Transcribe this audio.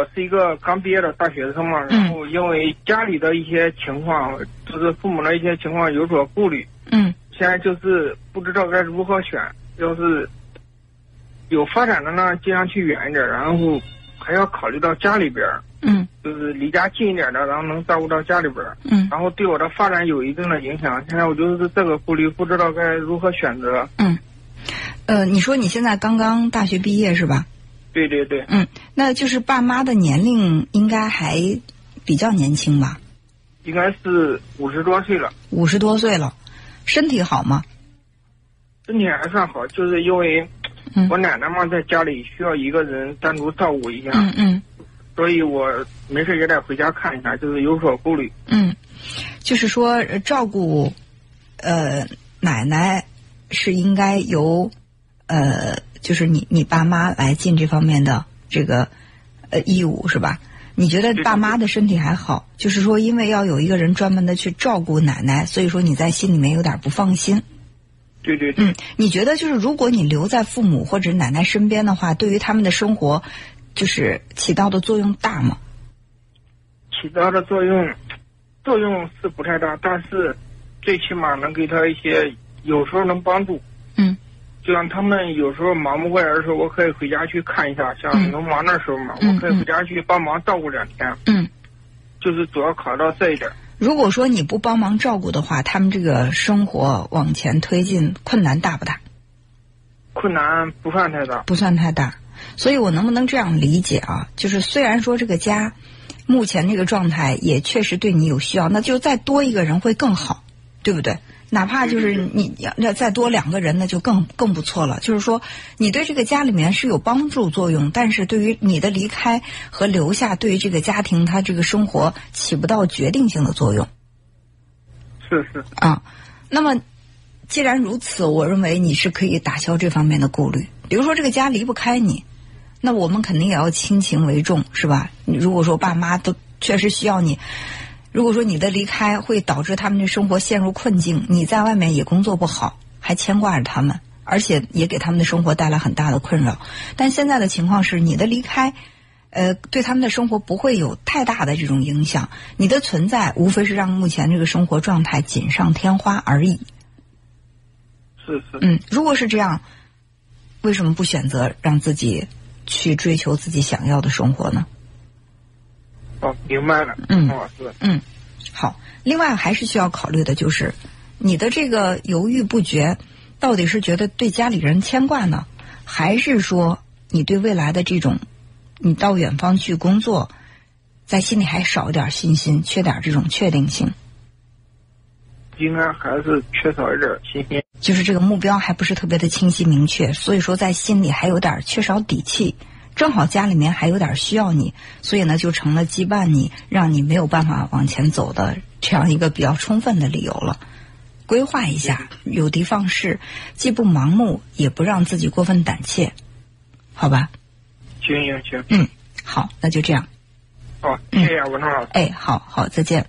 我是一个刚毕业的大学生嘛，然后因为家里的一些情况，就是父母的一些情况有所顾虑，嗯现在就是不知道该如何选。要是有发展的呢，尽量去远一点，然后还要考虑到家里边儿，嗯就是离家近一点的，然后能照顾到家里边儿，嗯然后对我的发展有一定的影响。现在我就是这个顾虑，不知道该如何选择。嗯，呃，你说你现在刚刚大学毕业是吧？对对对，嗯，那就是爸妈的年龄应该还比较年轻吧？应该是五十多岁了，五十多岁了，身体好吗？身体还算好，就是因为嗯。我奶奶嘛在家里需要一个人单独照顾一下，嗯嗯。所以我没事也得回家看一下，就是有所顾虑。嗯，就是说呃照顾呃奶奶是应该由呃就是你你爸妈来尽这方面的这个呃义务是吧？你觉得爸妈的身体还好，就是说因为要有一个人专门的去照顾奶奶，所以说你在心里面有点不放心。对对对，嗯，你觉得就是如果你留在父母或者奶奶身边的话，对于他们的生活，就是起到的作用大吗？起到的作用作用是不太大，但是最起码能给他一些，有时候能帮助。嗯就像他们有时候忙不过来的时候，我可以回家去看一下。像嗯农忙的时候嘛，嗯我可以回家去帮忙照顾两天。嗯。就是主要考虑到这一点。如果说你不帮忙照顾的话，他们这个生活往前推进困难大不大？困难不算太大。不算太大。所以我能不能这样理解啊？就是虽然说这个家目前这个状态也确实对你有需要，那就再多一个人会更好，对不对？哪怕就是你要要再多两个人，那就更更不错了。就是说，你对这个家里面是有帮助作用，但是对于你的离开和留下，对于这个家庭他这个生活起不到决定性的作用。是是，啊，那么既然如此，我认为你是可以打消这方面的顾虑。比如说，这个家离不开你，那我们肯定也要亲情为重，是吧？你如果说爸妈都确实需要你，如果说你的离开会导致他们的生活陷入困境，你在外面也工作不好，还牵挂着他们，而且也给他们的生活带来很大的困扰。但现在的情况是，你的离开。呃，对他们的生活不会有太大的这种影响，你的存在无非是让目前这个生活状态锦上添花而已。是是，嗯，如果是这样，为什么不选择让自己去追求自己想要的生活呢？哦，明白了，嗯老师，嗯，好。另外还是需要考虑的就是，你的这个犹豫不决，到底是觉得对家里人牵挂呢，还是说你对未来的这种，你到远方去工作，在心里还少一点信心，缺点这种确定性，应该还是缺少一点信心。就是这个目标还不是特别的清晰明确，所以说在心里还有点缺少底气。正好家里面还有点需要你，所以呢就成了羁绊你，让你没有办法往前走的这样一个比较充分的理由了。规划一下，有的放矢，既不盲目，也不让自己过分胆怯，好吧？行行行，嗯，好，那就这样。好，谢谢文涛老师。哎，好好，再见。